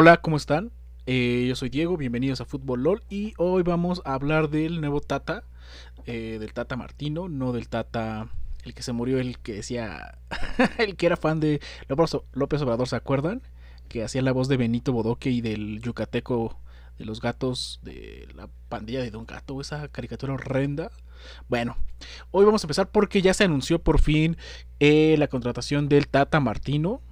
Hola, ¿cómo están? Eh, yo soy Diego, bienvenidos a Fútbol LOL y hoy vamos a hablar del nuevo Tata, eh, del Tata Martino, no del Tata, el que se murió, el que decía, el que era fan de López Obrador, ¿se acuerdan? Que hacía la voz de Benito Bodoque y del yucateco de los gatos de la pandilla de Don Gato, esa caricatura horrenda. Bueno, hoy vamos a empezar porque ya se anunció por fin eh, la contratación del Tata Martino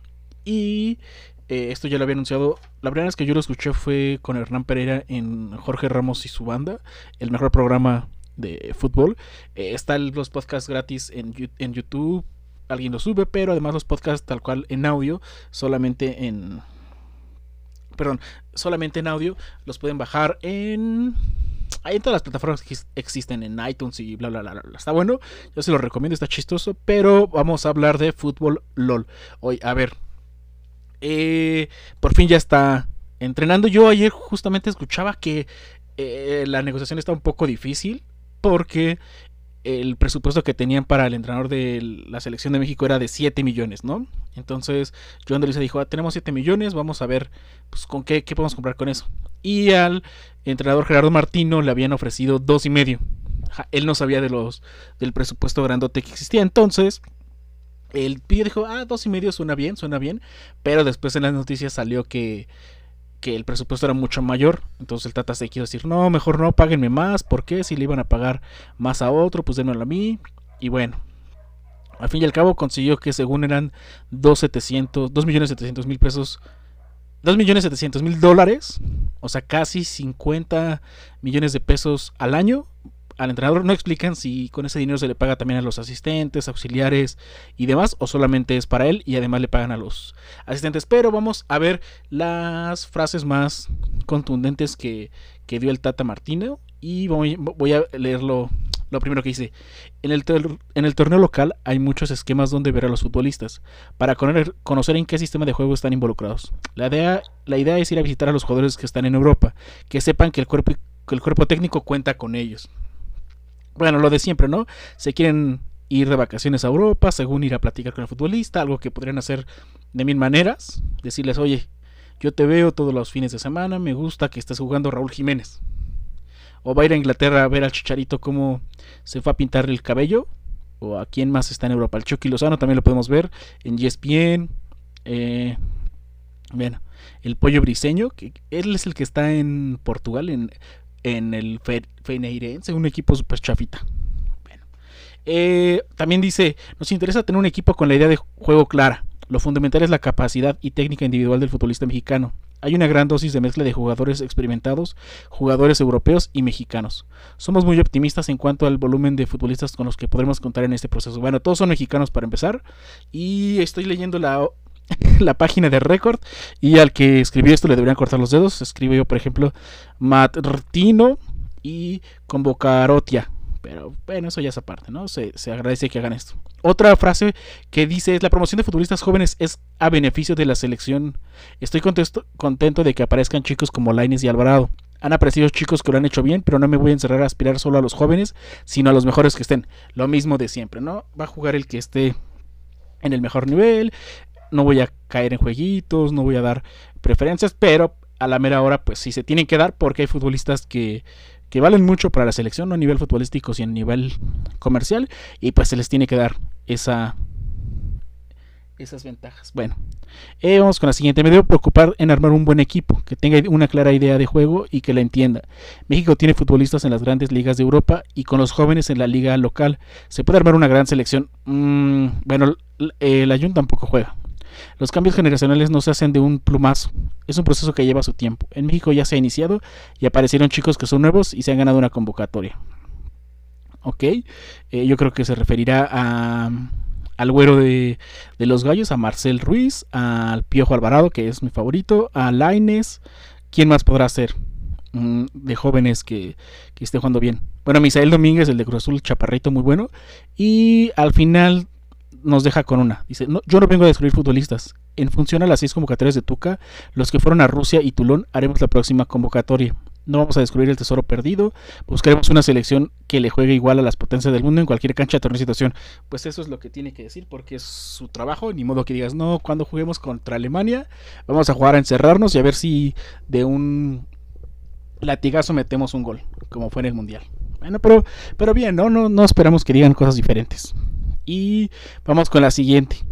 y eh, esto ya lo había anunciado. La primera vez que yo lo escuché fue con Hernán Pereira en Jorge Ramos y su banda, el mejor programa de fútbol. Eh, están los podcasts gratis en, en YouTube. Alguien los sube, pero además los podcasts tal cual en audio, solamente en... Perdón, solamente en audio. Los pueden bajar en... Hay en todas las plataformas que existen en iTunes y bla, bla, bla, bla. Está bueno. Yo se lo recomiendo, está chistoso. Pero vamos a hablar de fútbol LOL. Hoy, a ver, eh, por fin ya está entrenando. Yo ayer justamente escuchaba que eh, la negociación está un poco difícil porque el presupuesto que tenían para el entrenador de la selección de México era de 7 millones, ¿no? Entonces Joan de dijo, ah, tenemos 7 millones, vamos a ver pues, con qué, qué podemos comprar con eso. Y al entrenador Gerardo Martino le habían ofrecido dos y medio. Él no sabía de los del presupuesto grandote que existía. Entonces, el pibe dijo, ah, dos y medio suena bien, suena bien. Pero después en las noticias salió que, que el presupuesto era mucho mayor. Entonces el Tata se quiso decir, no, mejor no, páguenme más. ¿Por qué? Si le iban a pagar más a otro, pues denmelo a mí. Y bueno, al fin y al cabo consiguió que según eran 2.700, 2.700.000 mil pesos. 2.700.000 mil dólares, o sea, casi 50 millones de pesos al año al entrenador. No explican si con ese dinero se le paga también a los asistentes, auxiliares y demás, o solamente es para él y además le pagan a los asistentes. Pero vamos a ver las frases más contundentes que, dio el Tata Martino y voy, voy a leerlo. Lo primero que dice, en el, en el torneo local hay muchos esquemas donde ver a los futbolistas, para conocer en qué sistema de juego están involucrados. La idea, la idea es ir a visitar a los jugadores que están en Europa, que sepan que el cuerpo, que el cuerpo técnico cuenta con ellos. Bueno, lo de siempre, ¿no? Se quieren ir de vacaciones a Europa, según ir a platicar con el futbolista, algo que podrían hacer de mil maneras. Decirles, oye, yo te veo todos los fines de semana, me gusta que estés jugando Raúl Jiménez. O va a ir a Inglaterra a ver al chicharito cómo se fue a pintar el cabello. O a quién más está en Europa. El Chucky Lozano también lo podemos ver en ESPN. Eh, bueno, el pollo briseño, que él es el que está en Portugal, en en el Feneirense, un equipo super chafita. Bueno. Eh, también dice, nos interesa tener un equipo con la idea de juego clara. Lo fundamental es la capacidad y técnica individual del futbolista mexicano. Hay una gran dosis de mezcla de jugadores experimentados, jugadores europeos y mexicanos. Somos muy optimistas en cuanto al volumen de futbolistas con los que podremos contar en este proceso. Bueno, todos son mexicanos para empezar. Y estoy leyendo la la página de récord y al que escribió esto le deberían cortar los dedos. Escribo yo, por ejemplo, Martino y Convocarotia. Pero bueno, eso ya es aparte, ¿no? Se, agradece que hagan esto. Otra frase que dice es la promoción de futbolistas jóvenes es a beneficio de la selección. Estoy contento de que aparezcan chicos como Laines y Alvarado. Han aparecido chicos que lo han hecho bien, pero no me voy a encerrar a aspirar solo a los jóvenes, sino a los mejores que estén. Lo mismo de siempre, ¿no? Va a jugar el que esté en el mejor nivel, no voy a caer en jueguitos, no voy a dar preferencias, pero a la mera hora pues sí se tienen que dar porque hay futbolistas que, que valen mucho para la selección, no a nivel futbolístico, sino a nivel comercial, y pues se les tiene que dar esa, esas ventajas. Bueno, eh, vamos con la siguiente. Me debo preocupar en armar un buen equipo, que tenga una clara idea de juego y que la entienda. México tiene futbolistas en las grandes ligas de Europa y con los jóvenes en la liga local se puede armar una gran selección. Mm, bueno, el Ayun tampoco juega. Los cambios generacionales no se hacen de un plumazo, es un proceso que lleva su tiempo. En México ya se ha iniciado y aparecieron chicos que son nuevos y se han ganado una convocatoria. Ok, eh, yo creo que se referirá a, al güero de, los gallos, a Marcel Ruiz, al Piojo Alvarado, que es mi favorito, a Laines. ¿Quién más podrá ser? Mm, de jóvenes que, que esté jugando bien. Bueno, Misael Domínguez, el de Cruz Azul, chaparrito, muy bueno. Y al final nos deja con una. Dice, no, yo no vengo a descubrir futbolistas. En función a las seis convocatorias de Tuca, los que fueron a Rusia y Tulón haremos la próxima convocatoria. No vamos a descubrir el tesoro perdido. Buscaremos una selección que le juegue igual a las potencias del mundo en cualquier cancha, torneo situación. Pues eso es lo que tiene que decir porque es su trabajo. Ni modo que digas, no, cuando juguemos contra Alemania, vamos a jugar a encerrarnos y a ver si de un latigazo metemos un gol, como fue en el Mundial. Bueno, pero, pero bien, ¿no? No, no esperamos que digan cosas diferentes. Y vamos con la siguiente.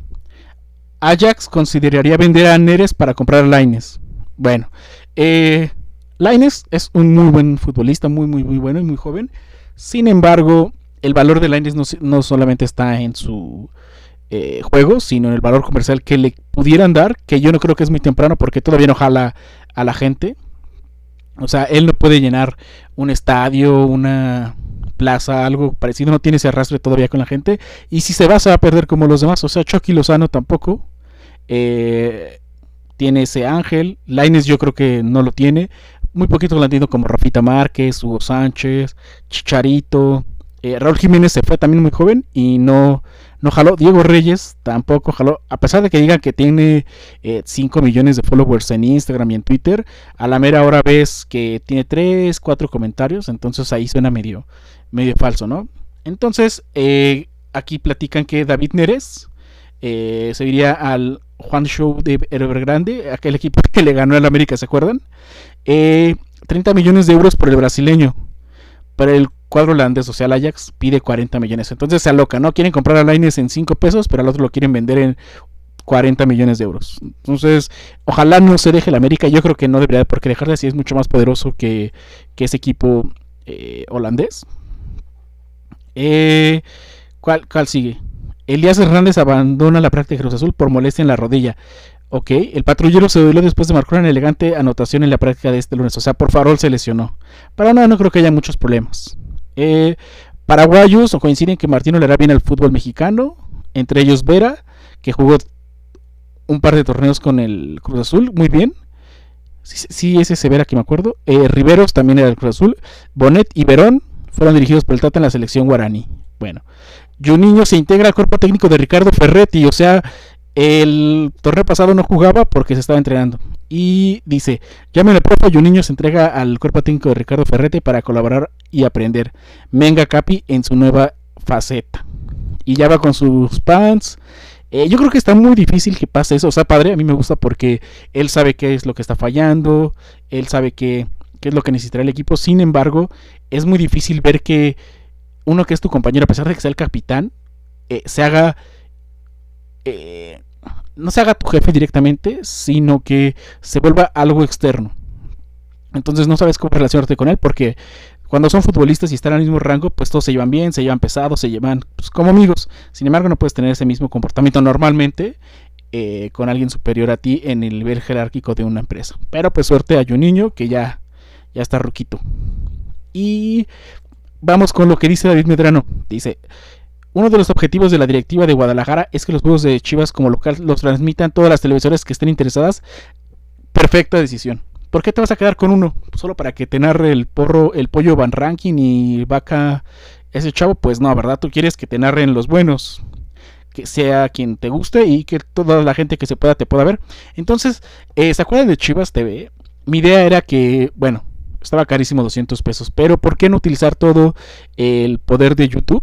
Ajax consideraría vender a Neres para comprar a Laines. Bueno, eh, Laines es un muy buen futbolista, muy, muy, muy bueno y muy joven. Sin embargo, el valor de Laines no, solamente está en su eh, juego, sino en el valor comercial que le pudieran dar, que yo no creo que es muy temprano porque todavía no jala a la gente. O sea, él no puede llenar un estadio, una plaza, algo parecido, no tiene ese arrastre todavía con la gente. Y si se va, se va a perder como los demás. O sea, Chucky Lozano tampoco. Eh, tiene ese ángel. Laines yo creo que no lo tiene. Muy poquito lo entiendo como Rafita Márquez, Hugo Sánchez, Chicharito. Eh, Raúl Jiménez se fue también muy joven y no, no jaló. Diego Reyes tampoco jaló. A pesar de que digan que tiene 5 eh, millones de followers en Instagram y en Twitter, a la mera hora ves que tiene 3, 4 comentarios. Entonces ahí suena medio, medio falso, ¿no? Entonces, aquí platican que David Neres se iría al Juan Show de Evergrande, aquel equipo que le ganó al América, ¿se acuerdan? 30 eh, millones de euros por el brasileño. Para el cuadro holandés, o sea, el Ajax pide 40 millones. Entonces se aloca, ¿no? Quieren comprar a Laines en 5 pesos, pero al otro lo quieren vender en 40 millones de euros. Entonces, ojalá no se deje el América. Yo creo que no debería por qué dejarle si es mucho más poderoso que, ese equipo eh, holandés. Eh, ¿cuál, ¿Cuál sigue? Elías Hernández abandona la práctica de Cruz Azul por molestia en la rodilla. Ok, el patrullero se dueló después de marcar una elegante anotación en la práctica de este lunes. O sea, por farol se lesionó. Para nada, no creo que haya muchos problemas. Eh, paraguayos coinciden que Martino le hará bien al fútbol mexicano. Entre ellos Vera, que jugó un par de torneos con el Cruz Azul. Muy bien. Sí, ese es Vera que me acuerdo. Eh, Riveros también era del Cruz Azul. Bonet y Verón fueron dirigidos por el Tata en la selección guaraní. Bueno, Juninho se integra al cuerpo técnico de Ricardo Ferretti, o sea, el torneo pasado no jugaba porque se estaba entrenando. Y dice, llámenle porfa, Juninho se entrega al cuerpo técnico de Ricardo Ferretti para colaborar y aprender. Menga Capi en su nueva faceta. Y ya va con sus pants. Eh, yo creo que está muy difícil que pase eso. O sea, padre, a mí me gusta porque él sabe qué es lo que está fallando. Él sabe qué, qué es lo que necesitará el equipo. Sin embargo, es muy difícil ver que uno que es tu compañero, a pesar de que sea el capitán, eh, se haga... Eh, no se haga tu jefe directamente, sino que se vuelva algo externo. Entonces no sabes cómo relacionarte con él porque cuando son futbolistas y están al mismo rango, pues todos se llevan bien, se llevan pesados, se llevan pues, como amigos. Sin embargo, no puedes tener ese mismo comportamiento normalmente eh, con alguien superior a ti en el nivel jerárquico de una empresa. Pero pues suerte a un niño que ya, ya está ruquito. Y vamos con lo que dice David Medrano. Dice, uno de los objetivos de la directiva de Guadalajara es que los juegos de Chivas como local los transmitan todas las televisoras que estén interesadas. Perfecta decisión. ¿Por qué te vas a quedar con uno? Solo para que te narre el porro, el pollo Van Ranking y vaca ese chavo. Pues no, ¿verdad? Tú quieres que te narren los buenos. Que sea quien te guste y que toda la gente que se pueda te pueda ver. Entonces, eh, ¿se acuerdan de Chivas TV? Mi idea era que, bueno, estaba carísimo 200 pesos. Pero ¿por qué no utilizar todo el poder de YouTube?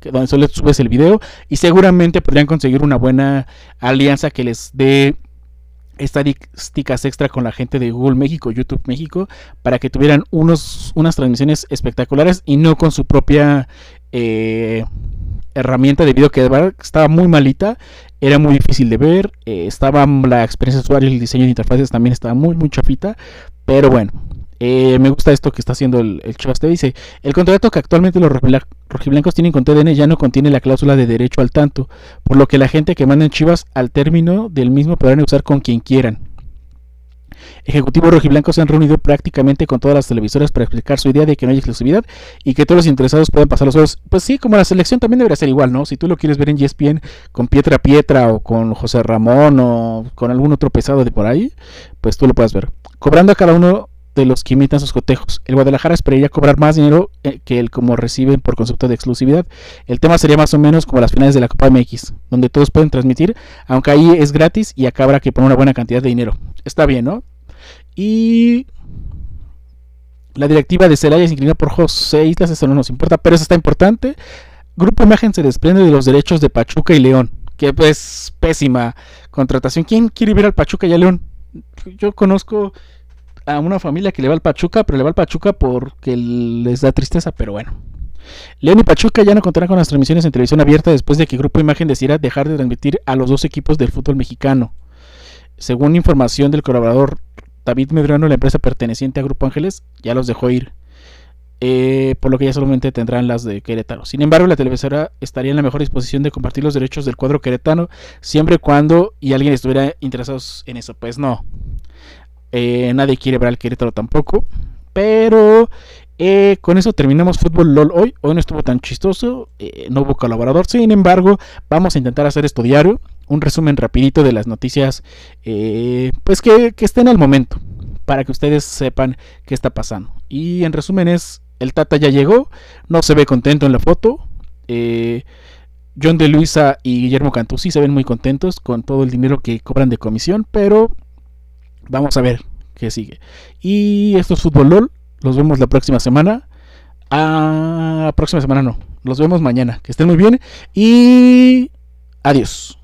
Que donde solo subes el video. Y seguramente podrían conseguir una buena alianza que les dé estadísticas extra con la gente de Google México, YouTube México, para que tuvieran unos, unas transmisiones espectaculares y no con su propia eh, herramienta de video que estaba muy malita, era muy difícil de ver, eh, estaba la experiencia de usuario y el diseño de interfaces también estaba muy muy chafita, pero bueno, eh, me gusta esto que está haciendo el, el Chivas Dice, el contrato que actualmente los rojiblancos tienen con TDN ya no contiene la cláusula de derecho al tanto, por lo que la gente que manda en Chivas al término del mismo podrán usar con quien quieran. Ejecutivos rojiblancos se han reunido prácticamente con todas las televisoras para explicar su idea de que no hay exclusividad y que todos los interesados puedan pasar los juegos. Pues sí, como la selección también debería ser igual, ¿no? Si tú lo quieres ver en ESPN con Pietra Pietra o con José Ramón o con algún otro pesado de por ahí, pues tú lo puedes ver. Cobrando a cada uno de los que imitan sus cotejos. El Guadalajara esperaría cobrar más dinero eh, que el como reciben por concepto de exclusividad. El tema sería más o menos como las finales de la Copa MX, donde todos pueden transmitir, aunque ahí es gratis y acá habrá que poner una buena cantidad de dinero. Está bien, ¿no? Y La directiva de Celaya se inclinó por José Islas, eso no nos importa, pero eso está importante. Grupo Imagen se desprende de los derechos de Pachuca y León, que es pésima contratación. ¿Quién quiere ver al Pachuca y a León? Yo conozco a una familia que le va al Pachuca, pero le va al Pachuca porque les da tristeza, pero bueno. León y Pachuca ya no contarán con las transmisiones en televisión abierta después de que Grupo Imagen decidiera dejar de transmitir a los dos equipos del fútbol mexicano. Según información del colaborador David Medrano, la empresa perteneciente a Grupo Ángeles, ya los dejó ir. Eh, por lo que ya solamente tendrán las de Querétaro. Sin embargo, la televisora estaría en la mejor disposición de compartir los derechos del cuadro queretano siempre y cuando y alguien estuviera interesado en eso. Pues no, eh, nadie quiere ver al Querétaro tampoco. Pero eh, con eso terminamos Fútbol LOL hoy. Hoy no estuvo tan chistoso, eh, no hubo colaborador. Sin embargo, vamos a intentar hacer esto diario. Un resumen rapidito de las noticias, pues que, que estén al momento, para que ustedes sepan qué está pasando. Y en resumen es, el Tata ya llegó, no se ve contento en la foto. John de Luisa y Guillermo Cantú sí se ven muy contentos con todo el dinero que cobran de comisión, pero Vamos a ver qué sigue. Y esto es Fútbol LOL. Los vemos la próxima semana. Ah, próxima semana no. Los vemos mañana. Que estén muy bien. Y adiós.